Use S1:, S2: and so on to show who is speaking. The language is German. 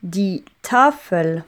S1: Die Tafel.